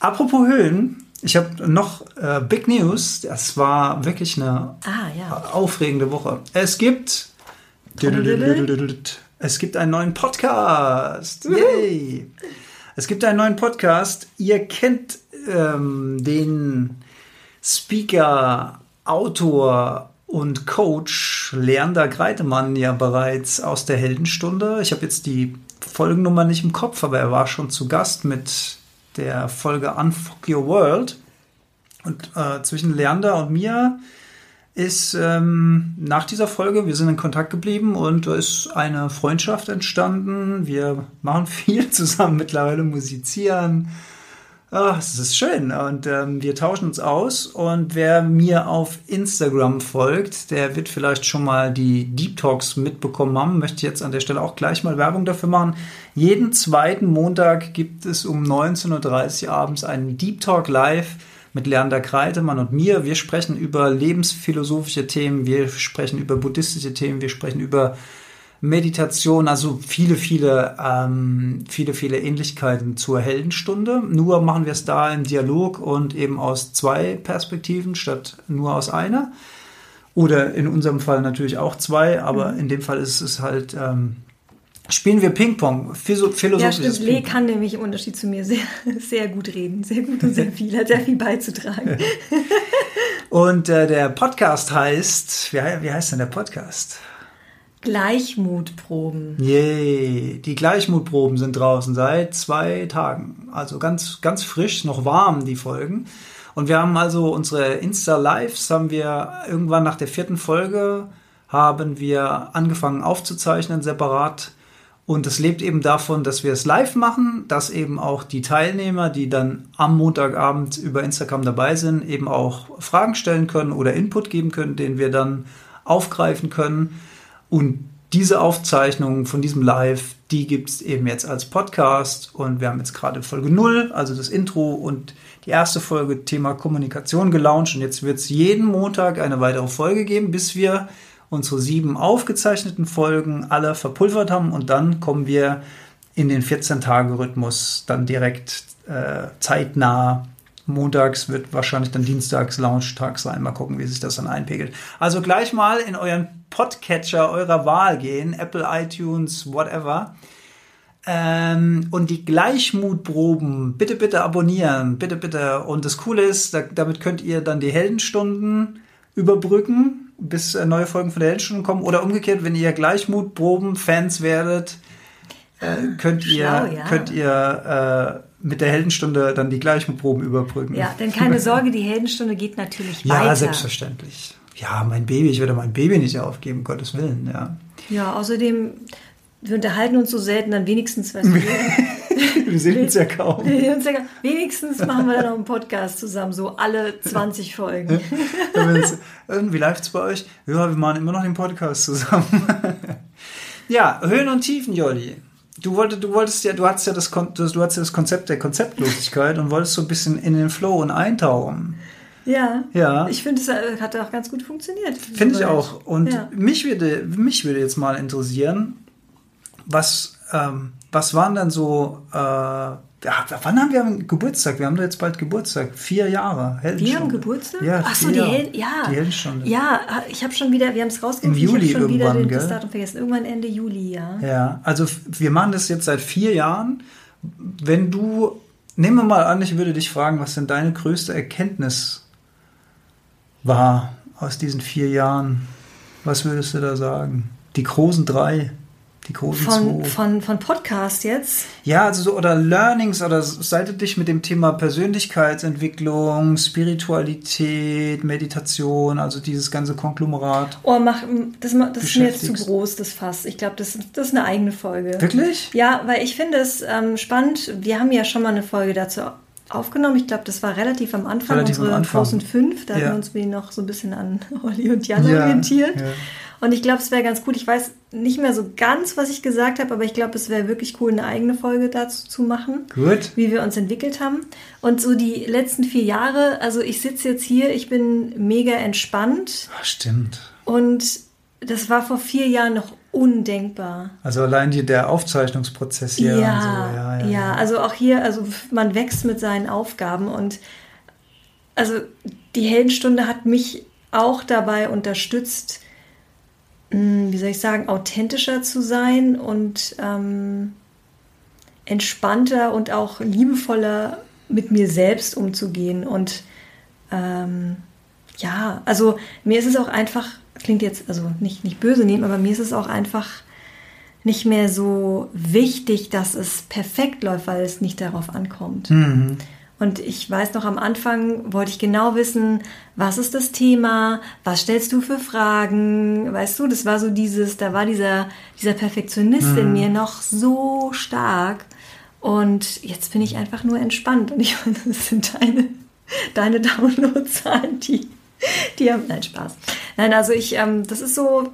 Speaker 2: Apropos Höhen, ich habe noch äh, Big News. Das war wirklich eine
Speaker 1: ah, ja.
Speaker 2: aufregende Woche. Es gibt. Es gibt einen neuen Podcast. Yay! Es gibt einen neuen Podcast. Ihr kennt ähm, den Speaker, Autor und Coach Leander Greitemann ja bereits aus der Heldenstunde. Ich habe jetzt die Folgennummer nicht im Kopf, aber er war schon zu Gast mit der Folge Unfuck Your World. Und äh, zwischen Leander und mir ist ähm, nach dieser Folge, wir sind in Kontakt geblieben und da ist eine Freundschaft entstanden. Wir machen viel zusammen mittlerweile, musizieren, Ach, es ist schön und ähm, wir tauschen uns aus und wer mir auf Instagram folgt, der wird vielleicht schon mal die Deep Talks mitbekommen haben. Möchte jetzt an der Stelle auch gleich mal Werbung dafür machen. Jeden zweiten Montag gibt es um 19.30 Uhr abends einen Deep Talk live mit Leander Kreitemann und mir. Wir sprechen über lebensphilosophische Themen, wir sprechen über buddhistische Themen, wir sprechen über Meditation, also viele, viele, ähm, viele, viele Ähnlichkeiten zur Heldenstunde. Nur machen wir es da im Dialog und eben aus zwei Perspektiven statt nur aus einer. Oder in unserem Fall natürlich auch zwei, aber mhm. in dem Fall ist es halt, ähm, spielen wir Ping-Pong, philosophisches Ja,
Speaker 1: stimmt. Lee kann nämlich im Unterschied zu mir sehr, sehr gut reden, sehr gut und sehr viel, hat sehr viel beizutragen.
Speaker 2: und äh, der Podcast heißt, wie, wie heißt denn der Podcast?
Speaker 1: Gleichmutproben.
Speaker 2: Yay, die Gleichmutproben sind draußen seit zwei Tagen. Also ganz, ganz frisch, noch warm, die Folgen. Und wir haben also unsere Insta-Lives, haben wir irgendwann nach der vierten Folge, haben wir angefangen aufzuzeichnen, separat. Und es lebt eben davon, dass wir es live machen, dass eben auch die Teilnehmer, die dann am Montagabend über Instagram dabei sind, eben auch Fragen stellen können oder Input geben können, den wir dann aufgreifen können. Und diese Aufzeichnung von diesem Live, die gibt es eben jetzt als Podcast. Und wir haben jetzt gerade Folge 0, also das Intro und die erste Folge Thema Kommunikation gelauncht. Und jetzt wird es jeden Montag eine weitere Folge geben, bis wir unsere sieben aufgezeichneten Folgen alle verpulvert haben. Und dann kommen wir in den 14-Tage-Rhythmus dann direkt äh, zeitnah Montags wird wahrscheinlich dann Dienstags Launchtag sein. Mal gucken, wie sich das dann einpegelt. Also gleich mal in euren Podcatcher eurer Wahl gehen, Apple, iTunes, whatever. Ähm, und die Gleichmutproben bitte, bitte abonnieren, bitte, bitte. Und das Coole ist, da, damit könnt ihr dann die Heldenstunden überbrücken, bis äh, neue Folgen von der Heldenstunden kommen. Oder umgekehrt, wenn ihr Gleichmutproben-Fans werdet, äh, könnt, ihr, ja. könnt ihr äh, mit der Heldenstunde dann die gleichen Proben überbrücken.
Speaker 1: Ja, denn keine Sorge, die Heldenstunde geht natürlich
Speaker 2: ja,
Speaker 1: weiter.
Speaker 2: Ja, selbstverständlich. Ja, mein Baby, ich werde mein Baby nicht aufgeben, Gottes Willen, ja.
Speaker 1: Ja, außerdem, wir unterhalten uns so selten, dann wenigstens, weißt du,
Speaker 2: wir sehen uns ja kaum.
Speaker 1: Uns ja, wenigstens machen wir dann noch einen Podcast zusammen, so alle 20 Folgen.
Speaker 2: Wie läuft es bei euch? Ja, wir machen immer noch den Podcast zusammen. ja, Höhen und Tiefen, Jolli du wolltest, du wolltest ja, du hattest ja das, du hattest ja das Konzept der Konzeptlosigkeit und wolltest so ein bisschen in den Flow und eintauchen.
Speaker 1: Ja. Ja. Ich finde, es hat auch ganz gut funktioniert.
Speaker 2: Finde ich auch. Und ja. mich würde, mich würde jetzt mal interessieren, was, ähm, was waren dann so, äh, ja, wann haben wir Geburtstag? Wir haben da jetzt bald Geburtstag. Vier Jahre.
Speaker 1: Wir haben Geburtstag?
Speaker 2: Ja,
Speaker 1: Ach so, die. Hel ja.
Speaker 2: Die Heldenstunde.
Speaker 1: Ja, ich habe schon wieder, wir haben es rausgefunden.
Speaker 2: Im Juli
Speaker 1: ich schon wieder
Speaker 2: irgendwann,
Speaker 1: das? Datum vergessen. Irgendwann Ende Juli, ja.
Speaker 2: Ja, also wir machen das jetzt seit vier Jahren. Wenn du, nehmen wir mal an, ich würde dich fragen, was denn deine größte Erkenntnis war aus diesen vier Jahren? Was würdest du da sagen? Die großen drei, die großen
Speaker 1: Von,
Speaker 2: zwei.
Speaker 1: von, von Podcast jetzt.
Speaker 2: Ja, also so, oder Learnings, oder seit du dich mit dem Thema Persönlichkeitsentwicklung, Spiritualität, Meditation, also dieses ganze Konglomerat.
Speaker 1: Oh, mach, das, das ist mir jetzt zu groß, das Fass. Ich glaube, das, das ist eine eigene Folge.
Speaker 2: Wirklich?
Speaker 1: Ja, weil ich finde es ähm, spannend. Wir haben ja schon mal eine Folge dazu aufgenommen. Ich glaube, das war relativ am Anfang,
Speaker 2: Relativ am
Speaker 1: unsere
Speaker 2: Anfang.
Speaker 1: großen fünf. Da
Speaker 2: Ja.
Speaker 1: haben wir uns wie noch so ein bisschen an Olli und Jan
Speaker 2: Ja,
Speaker 1: orientiert.
Speaker 2: ja.
Speaker 1: Und ich glaube, es wäre ganz gut. Ich weiß nicht mehr so ganz, was ich gesagt habe, aber ich glaube, es wäre wirklich cool, eine eigene Folge dazu zu machen
Speaker 2: Gut.
Speaker 1: wie wir uns entwickelt haben. Und so die letzten vier Jahre, also ich sitze jetzt hier, ich bin mega entspannt
Speaker 2: Ach, stimmt.
Speaker 1: und das war vor vier Jahren noch undenkbar.
Speaker 2: Also allein die, der Aufzeichnungsprozess hier
Speaker 1: Ja,
Speaker 2: so. Ja, ja,
Speaker 1: ja, also auch hier, also man wächst mit seinen Aufgaben und also die Heldenstunde hat mich auch dabei unterstützt, wie soll ich sagen, authentischer zu sein und ähm, entspannter und auch liebevoller mit mir selbst umzugehen. Und ähm, ja, also mir ist es auch einfach, klingt jetzt also nicht, nicht böse nehmen, aber mir ist es auch einfach nicht mehr so wichtig, dass es perfekt läuft, weil es nicht darauf ankommt.
Speaker 2: Mhm.
Speaker 1: Und ich weiß noch, am Anfang wollte ich genau wissen, was ist das Thema, was stellst du für Fragen, weißt du, das war so dieses, da war dieser, dieser Perfektionist in mir noch so stark. Und jetzt bin ich einfach nur entspannt und ich meine, das sind deine, deine Downloadzahlen, die, die haben, nein, Spaß. Nein, also ich, ähm, das ist so,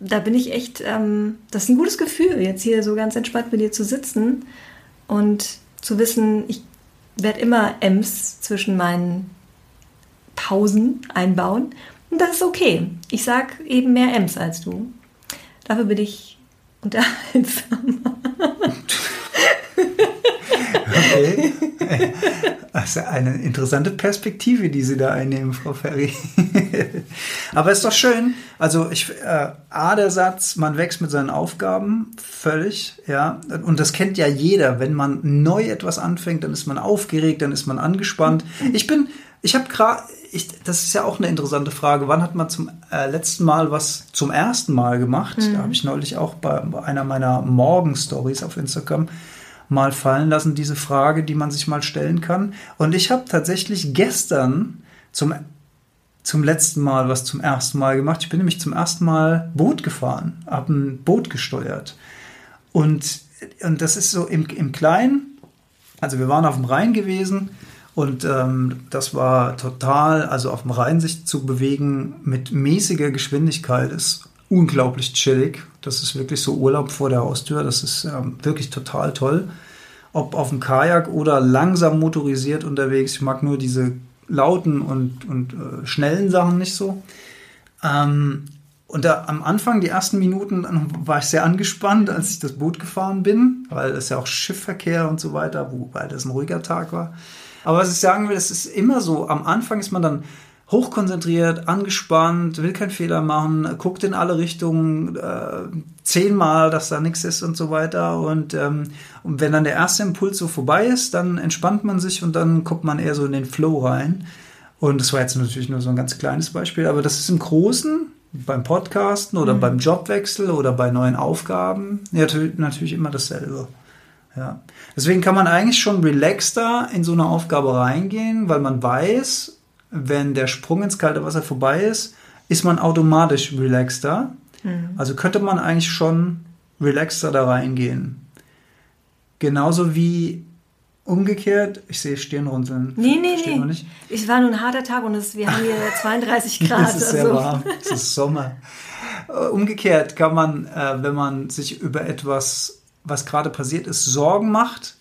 Speaker 1: da bin ich echt, ähm, das ist ein gutes Gefühl, jetzt hier so ganz entspannt mit dir zu sitzen und zu wissen, ich werde immer Ems zwischen meinen Pausen einbauen. Und das ist okay. Ich sag eben mehr Ems als du. Dafür bin ich unterhaltsam.
Speaker 2: Okay. Das ist ja eine interessante Perspektive, die Sie da einnehmen, Frau Ferry. Aber ist doch schön. Also ich, äh, A, der Satz, man wächst mit seinen Aufgaben, völlig, ja. Und das kennt ja jeder. Wenn man neu etwas anfängt, dann ist man aufgeregt, dann ist man angespannt. Ich bin, ich habe gerade, das ist ja auch eine interessante Frage. Wann hat man zum äh, letzten Mal was zum ersten Mal gemacht? Da habe ich neulich auch bei, bei einer meiner Morgen-Stories auf Instagram mal fallen lassen, diese Frage, die man sich mal stellen kann. Und ich habe tatsächlich gestern zum, zum letzten Mal was zum ersten Mal gemacht. Ich bin nämlich zum ersten Mal Boot gefahren, habe ein Boot gesteuert. Und, und das ist so im, im Kleinen, also wir waren auf dem Rhein gewesen und ähm, das war total, also auf dem Rhein sich zu bewegen mit mäßiger Geschwindigkeit ist unglaublich chillig. Das ist wirklich so Urlaub vor der Haustür. Das ist ähm, wirklich total toll. Ob auf dem Kajak oder langsam motorisiert unterwegs. Ich mag nur diese lauten und, und äh, schnellen Sachen nicht so. Ähm, und da, am Anfang, die ersten Minuten, war ich sehr angespannt, als ich das Boot gefahren bin, weil es ja auch Schiffverkehr und so weiter, wobei das ein ruhiger Tag war. Aber was ich sagen will, es ist immer so, am Anfang ist man dann hochkonzentriert, angespannt, will keinen Fehler machen, guckt in alle Richtungen, äh, zehnmal, dass da nichts ist und so weiter. Und, ähm, und wenn dann der erste Impuls so vorbei ist, dann entspannt man sich und dann kommt man eher so in den Flow rein. Und das war jetzt natürlich nur so ein ganz kleines Beispiel, aber das ist im Großen, beim Podcasten oder beim Jobwechsel oder bei neuen Aufgaben, ja, natürlich, natürlich immer dasselbe. Ja. Deswegen kann man eigentlich schon relaxter in so eine Aufgabe reingehen, weil man weiß, wenn der Sprung ins kalte Wasser vorbei ist, ist man automatisch relaxter. Also könnte man eigentlich schon relaxter da reingehen. Genauso wie umgekehrt, ich sehe Stirnrunzeln.
Speaker 1: Nee, nee,
Speaker 2: Versteht
Speaker 1: nee.
Speaker 2: nicht?
Speaker 1: Es war nur ein harter Tag und es, wir haben hier 32 Grad.
Speaker 2: Es ist sehr
Speaker 1: also.
Speaker 2: warm, es ist Sommer. Äh, Umgekehrt kann man, äh, wenn man sich über etwas, was gerade passiert ist, Sorgen macht,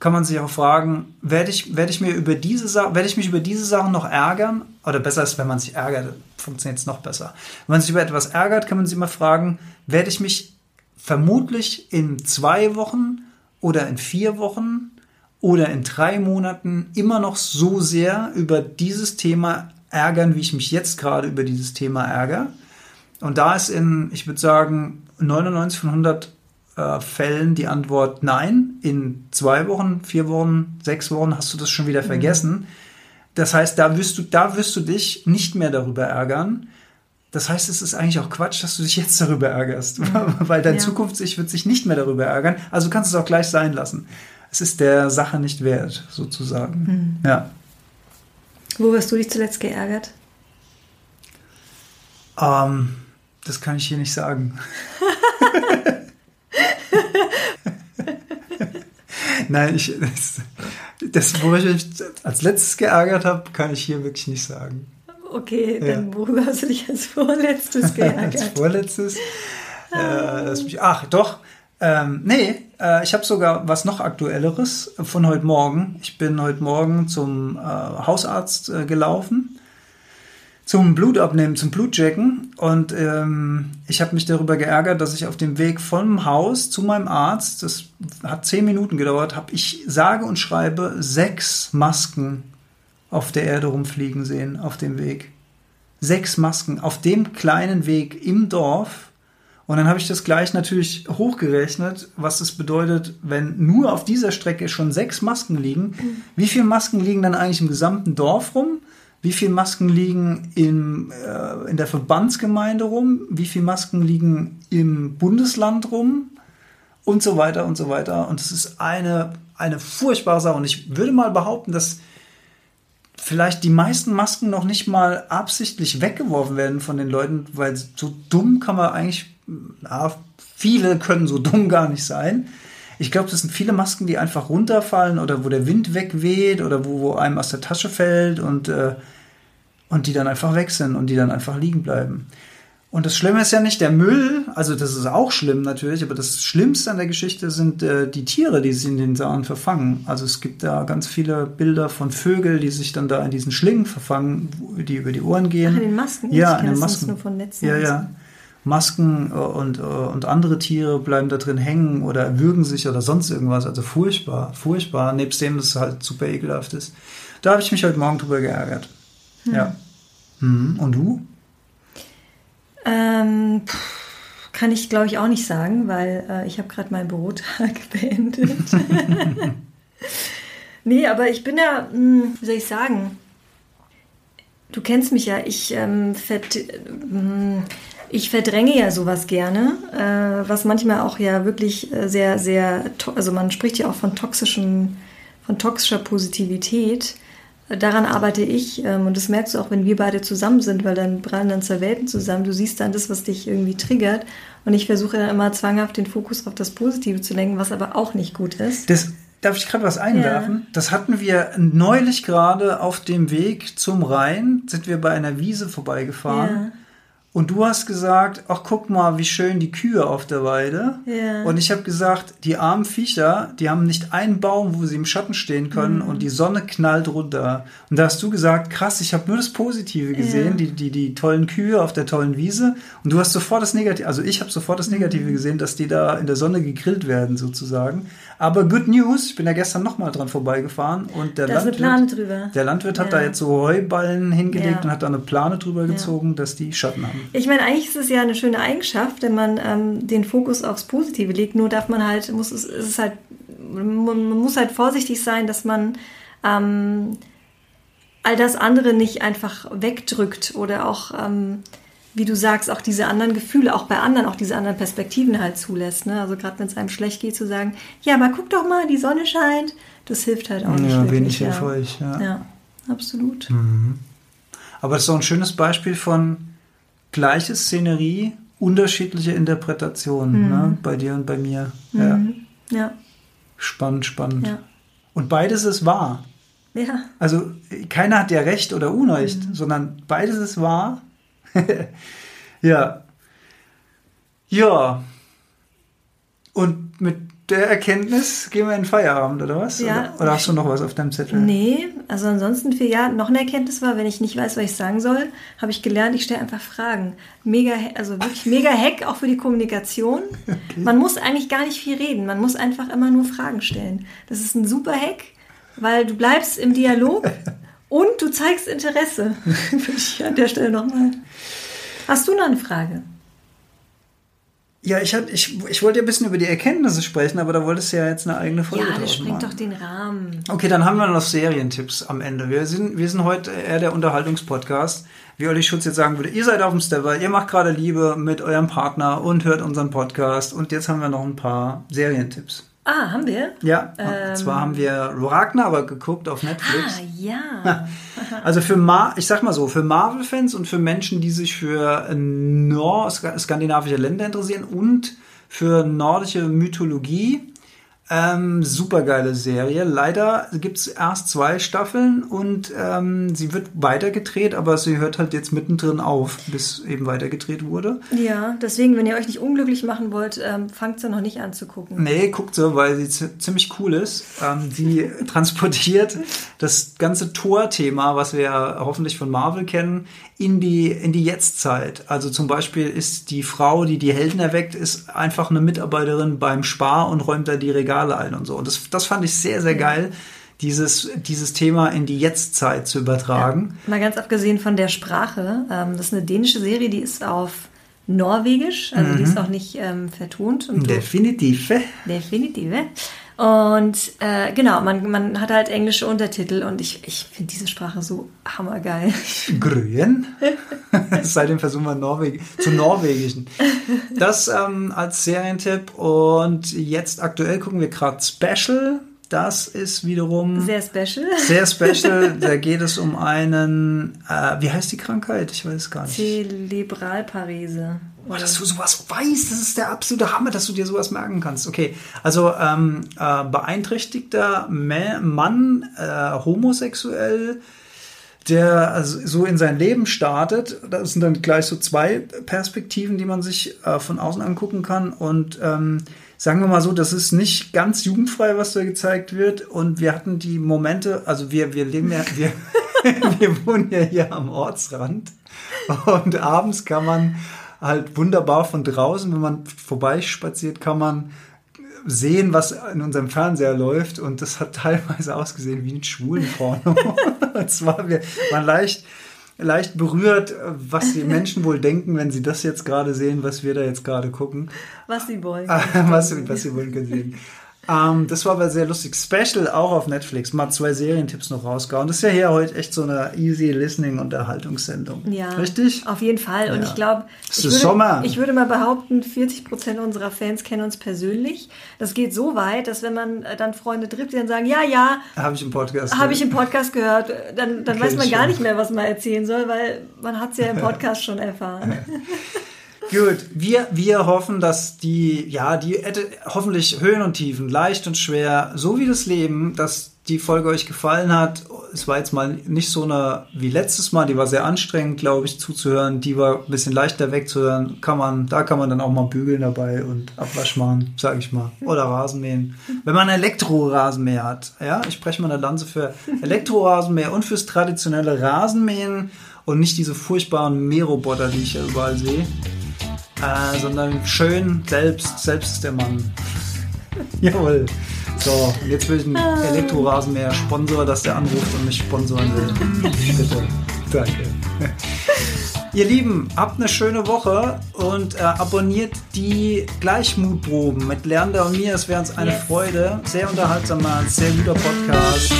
Speaker 2: kann man sich auch fragen, werde ich, werde ich werde ich mich über diese Sachen noch ärgern? Oder besser ist, wenn man sich ärgert, funktioniert es noch besser. Wenn man sich über etwas ärgert, kann man sich immer fragen, werde ich mich vermutlich in zwei Wochen oder in vier Wochen oder in drei Monaten immer noch so sehr über dieses Thema ärgern, wie ich mich jetzt gerade über dieses Thema ärgere. Und da ist in, ich würde sagen, 99 von 100 äh, Fällen die Antwort nein. In zwei Wochen, vier Wochen, sechs Wochen hast du das schon wieder vergessen. Das heißt, da wirst du, da wirst du dich nicht mehr darüber ärgern. Das heißt, es ist eigentlich auch Quatsch, dass du dich jetzt darüber ärgerst, weil dein
Speaker 1: Ja.
Speaker 2: Zukunfts-Ich wird sich nicht mehr darüber ärgern. Also kannst du es auch gleich sein lassen. Es ist der Sache nicht wert, sozusagen. Ja.
Speaker 1: Wo hast du dich zuletzt geärgert?
Speaker 2: Ähm, das kann ich hier nicht sagen. Nein, ich, das, das, wo ich mich als letztes geärgert habe, kann ich hier wirklich nicht sagen.
Speaker 1: Okay,
Speaker 2: Ja.
Speaker 1: dann worüber hast du dich als vorletztes
Speaker 2: Als
Speaker 1: geärgert?
Speaker 2: vorletztes. Äh, lass mich, ach, doch. Ähm, nee, äh, ich habe sogar was noch Aktuelleres von heute Morgen. Ich bin heute Morgen zum äh, Hausarzt äh, gelaufen, zum Blutabnehmen, zum Blutchecken. Und ähm, ich habe mich darüber geärgert, dass ich auf dem Weg vom Haus zu meinem Arzt, das hat zehn Minuten gedauert, habe ich sage und schreibe sechs Masken auf der Erde rumfliegen sehen, auf dem Weg sechs Masken auf dem kleinen Weg im Dorf. Und dann habe ich das gleich natürlich hochgerechnet, was das bedeutet, wenn nur auf dieser Strecke schon sechs Masken liegen. Wie viele Masken liegen dann eigentlich im gesamten Dorf rum? Wie viele Masken liegen im, äh, in der Verbandsgemeinde rum? Wie viele Masken liegen im Bundesland rum? Und so weiter und so weiter. Und es ist eine, eine furchtbare Sache. Und ich würde mal behaupten, dass vielleicht die meisten Masken noch nicht mal absichtlich weggeworfen werden von den Leuten, weil so dumm kann man eigentlich, na, viele können so dumm gar nicht sein. Ich glaube, das sind viele Masken, die einfach runterfallen oder wo der Wind wegweht oder wo, wo einem aus der Tasche fällt und, äh, und die dann einfach weg sind und die dann einfach liegen bleiben. Und das Schlimme ist ja nicht der Müll, also das ist auch schlimm natürlich, aber das Schlimmste an der Geschichte sind äh, die Tiere, die sich in den Saaren verfangen. Also es gibt da ganz viele Bilder von Vögeln, die sich dann da in diesen Schlingen verfangen, die über die Ohren gehen.
Speaker 1: Ach, in den Masken?
Speaker 2: Ja,
Speaker 1: Ich
Speaker 2: in den Masken.
Speaker 1: nur von Netzen
Speaker 2: Ja, ja. Masken äh, und, äh, und andere Tiere bleiben da drin hängen oder erwürgen sich oder sonst irgendwas. Also furchtbar, furchtbar. Nebst dem, dass es halt super ekelhaft ist. Da habe ich mich heute Morgen drüber geärgert. Ja. Mhm. Und du?
Speaker 1: Ähm, kann ich, glaube ich, auch nicht sagen, weil äh, ich habe gerade meinen Bürotag beendet. nee, aber ich bin ja, mh, wie soll ich sagen, du kennst mich ja, ich, ähm, verd, mh, ich verdränge ja sowas gerne, äh, was manchmal auch ja wirklich äh, sehr, sehr, also man spricht ja auch von toxischem, von toxischer Positivität. Daran arbeite ich ähm, und das merkst du auch, wenn wir beide zusammen sind, weil dann prallen dann zwei Welten zusammen. Du siehst dann das, was dich irgendwie triggert und ich versuche dann immer zwanghaft den Fokus auf das Positive zu lenken, was aber auch nicht gut ist.
Speaker 2: Das, darf ich gerade was einwerfen? Das hatten wir neulich gerade auf dem Weg zum Rhein, sind wir bei einer Wiese vorbeigefahren.
Speaker 1: Ja.
Speaker 2: Und du hast gesagt, ach guck mal, wie schön die Kühe auf der Weide.
Speaker 1: Ja.
Speaker 2: Und ich habe gesagt, die armen Viecher, die haben nicht einen Baum, wo sie im Schatten stehen können
Speaker 1: Mhm.
Speaker 2: und die Sonne knallt runter. Und da hast du gesagt, krass, ich habe nur das Positive gesehen,
Speaker 1: Ja.
Speaker 2: die, die, die tollen Kühe auf der tollen Wiese. Und du hast sofort das Negative, also ich habe sofort das Negative
Speaker 1: Mhm.
Speaker 2: gesehen, dass die da in der Sonne gegrillt werden sozusagen. Aber good news, ich bin ja gestern nochmal dran vorbeigefahren und der
Speaker 1: Da
Speaker 2: Landwirt, der Landwirt hat
Speaker 1: Ja.
Speaker 2: da jetzt so Heuballen hingelegt
Speaker 1: Ja.
Speaker 2: und hat da eine Plane drüber gezogen, dass die Schatten haben.
Speaker 1: Ich meine, eigentlich ist es ja eine schöne Eigenschaft, wenn man ähm, den Fokus aufs Positive legt. Nur darf man halt, muss es, es ist halt, man man muss halt vorsichtig sein, dass man ähm, all das andere nicht einfach wegdrückt oder auch, ähm, wie du sagst, auch diese anderen Gefühle, auch bei anderen, auch diese anderen Perspektiven halt zulässt. Ne? Also gerade wenn es einem schlecht geht, zu sagen, ja, aber guck doch mal, die Sonne scheint, das hilft halt auch nicht
Speaker 2: Ja, wenig
Speaker 1: ja.
Speaker 2: hilfreich, ja.
Speaker 1: Ja, absolut.
Speaker 2: Aber das ist auch ein schönes Beispiel von gleiche Szenerie, unterschiedliche Interpretationen ne? bei dir und bei mir. Ja.
Speaker 1: Mhm. Ja,
Speaker 2: Spannend, spannend.
Speaker 1: ja,
Speaker 2: Und beides ist wahr.
Speaker 1: ja.
Speaker 2: Also keiner hat ja Recht oder Unrecht, sondern beides ist wahr. ja. Ja. Und mit der Erkenntnis gehen wir in den Feierabend, oder was?
Speaker 1: Ja.
Speaker 2: Oder, oder hast du noch was auf deinem Zettel?
Speaker 1: Nee, also ansonsten für ja, noch eine Erkenntnis war, wenn ich nicht weiß, was ich sagen soll, habe ich gelernt, ich stelle einfach Fragen. Mega, also wirklich mega Hack auch für die Kommunikation. Man muss eigentlich gar nicht viel reden, man muss einfach immer nur Fragen stellen. Das ist ein super Hack, weil du bleibst im Dialog und du zeigst Interesse. Würde ich an der Stelle nochmal. Hast du noch eine Frage?
Speaker 2: Ja, ich, hatte, ich, ich wollte ja ein bisschen über die Erkenntnisse sprechen, aber da wolltest du ja jetzt eine eigene Folge
Speaker 1: Ja, das
Speaker 2: machen.
Speaker 1: doch den Rahmen.
Speaker 2: Okay, dann haben wir noch Serientipps am Ende. Wir sind, wir sind heute eher der Unterhaltungspodcast. Wie Olli Schutz jetzt sagen würde, ihr seid auf dem Stepper, ihr macht gerade Liebe mit eurem Partner und hört unseren Podcast. Und jetzt haben wir noch ein paar Serientipps.
Speaker 1: Ah, haben wir?
Speaker 2: Ja,
Speaker 1: Ähm.
Speaker 2: zwar haben wir Ragnarok geguckt auf Netflix.
Speaker 1: Ah, ja.
Speaker 2: Also für Mar ich sag mal so, für Marvel-Fans und für Menschen, die sich für nord skandinavische Länder interessieren und für nordische Mythologie, ähm, supergeile Serie. Leider gibt es erst zwei Staffeln und ähm, sie wird weitergedreht, aber sie hört halt jetzt mittendrin auf, bis eben weitergedreht wurde.
Speaker 1: Ja, deswegen, wenn ihr euch nicht unglücklich machen wollt, ähm, fangt sie noch nicht an zu gucken.
Speaker 2: Nee, guckt so, weil sie zi- ziemlich cool ist. Ähm, sie transportiert das ganze Tor-Thema, was wir ja hoffentlich von Marvel kennen, in die, in die Jetztzeit. Also zum Beispiel ist die Frau, die die Helden erweckt, ist einfach eine Mitarbeiterin beim Spar und räumt da die Regale ein und so. Und das, das fand ich sehr, sehr geil, dieses, dieses Thema in die Jetztzeit zu übertragen.
Speaker 1: Mal ganz abgesehen von der Sprache, ähm, das ist eine dänische Serie, die ist auf Norwegisch, also die ist auch nicht ähm, vertont. Und du-
Speaker 2: Definitiv.
Speaker 1: Definitive. Und äh, genau, man, man hat halt englische Untertitel und ich, ich finde diese Sprache so hammergeil.
Speaker 2: Grün. Seitdem versuchen wir Norweg zu Norwegischen. Das ähm, als Serientipp. Und jetzt aktuell gucken wir gerade Special. Das ist wiederum
Speaker 1: Sehr special.
Speaker 2: sehr special. Da geht es um einen, äh, wie heißt die Krankheit? Ich weiß es gar nicht.
Speaker 1: Zerebralparese.
Speaker 2: Boah, dass du sowas weißt, das ist der absolute Hammer, dass du dir sowas merken kannst. Okay, also ähm, äh, beeinträchtigter Ma- Mann, äh, homosexuell, der also so in sein Leben startet. Das sind dann gleich so zwei Perspektiven, die man sich äh, von außen angucken kann. Und ähm, sagen wir mal so, das ist nicht ganz jugendfrei, was da gezeigt wird. Und wir hatten die Momente, also wir, wir leben ja, wir, wir wohnen ja hier am Ortsrand. Und abends kann man halt wunderbar von draußen, wenn man vorbeispaziert, kann man sehen, was in unserem Fernseher läuft. Und das hat teilweise ausgesehen wie ein Schwulenporno. Und zwar, wir waren leicht, leicht berührt, was die Menschen wohl denken, wenn sie das jetzt gerade sehen, was wir da jetzt gerade gucken.
Speaker 1: Was sie wollen.
Speaker 2: was, was sie wohl können sehen. Ähm, das war aber sehr lustig. Special auch auf Netflix. Mal zwei Serientipps noch rausgehauen. Das ist ja hier heute echt so eine easy listening Unterhaltungssendung.
Speaker 1: Ja,
Speaker 2: Richtig?
Speaker 1: Auf jeden Fall. Und
Speaker 2: Ja.
Speaker 1: ich glaube, ich, würde- ich würde mal behaupten, 40 Prozent unserer Fans kennen uns persönlich. Das geht so weit, dass wenn man äh, dann Freunde trifft, die dann sagen, ja, ja,
Speaker 2: Habe ich im Podcast.
Speaker 1: habe ich im Podcast gehört, dann, dann
Speaker 2: Kenn
Speaker 1: weiß man gar nicht mehr, was man erzählen soll, weil man hat es ja im Podcast schon erfahren.
Speaker 2: Gut, wir, wir hoffen, dass die, ja, die hätte hoffentlich Höhen und Tiefen, leicht und schwer, so wie das Leben, dass die Folge euch gefallen hat. Es war jetzt mal nicht so eine wie letztes Mal, die war sehr anstrengend, glaube ich, zuzuhören. Die war ein bisschen leichter wegzuhören. Kann man, da kann man dann auch mal bügeln dabei und Abwasch machen, sage ich mal. Oder Rasenmähen. Wenn man Elektrorasenmäher hat, ja, ich spreche mal eine Lanze für Elektrorasenmäher und fürs traditionelle Rasenmähen und nicht diese furchtbaren Mähroboter, die ich ja überall sehe äh, sondern schön selbst, selbst ist der Mann. Jawohl. So, und jetzt will ich einen Elektrorasenmäher-Sponsor, dass der anruft und mich sponsoren will. Bitte. Danke. Ihr Lieben, habt eine schöne Woche und äh, abonniert die Gleichmutproben mit Lerner und mir. Es wäre uns eine
Speaker 1: Yes.
Speaker 2: Freude. Sehr unterhaltsamer, sehr guter Podcast.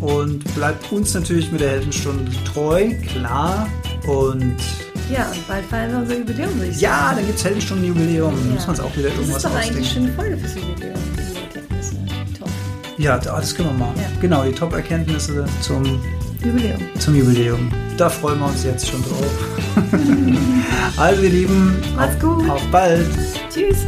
Speaker 2: Und bleibt uns natürlich mit der Heldenstunde treu, klar. Und
Speaker 1: Ja, und bald feiern wir unser Jubiläum, würde ich
Speaker 2: ja,
Speaker 1: sagen.
Speaker 2: dann gibt es Heldenstundenjubiläum. Da
Speaker 1: Ja.
Speaker 2: muss man uns auch wieder
Speaker 1: Das
Speaker 2: irgendwas
Speaker 1: ist doch eigentlich eine
Speaker 2: ausdenken.
Speaker 1: schöne Folge fürs Jubiläum. diese Erkenntnisse. Top.
Speaker 2: Ja, da- das können wir machen.
Speaker 1: Ja.
Speaker 2: Genau, die Top-Erkenntnisse zum,
Speaker 1: Jubiläum.
Speaker 2: zum Jubiläum. Da freuen wir uns jetzt schon drauf. also, ihr Lieben,
Speaker 1: Macht's
Speaker 2: auf,
Speaker 1: gut.
Speaker 2: auf bald.
Speaker 1: Tschüss.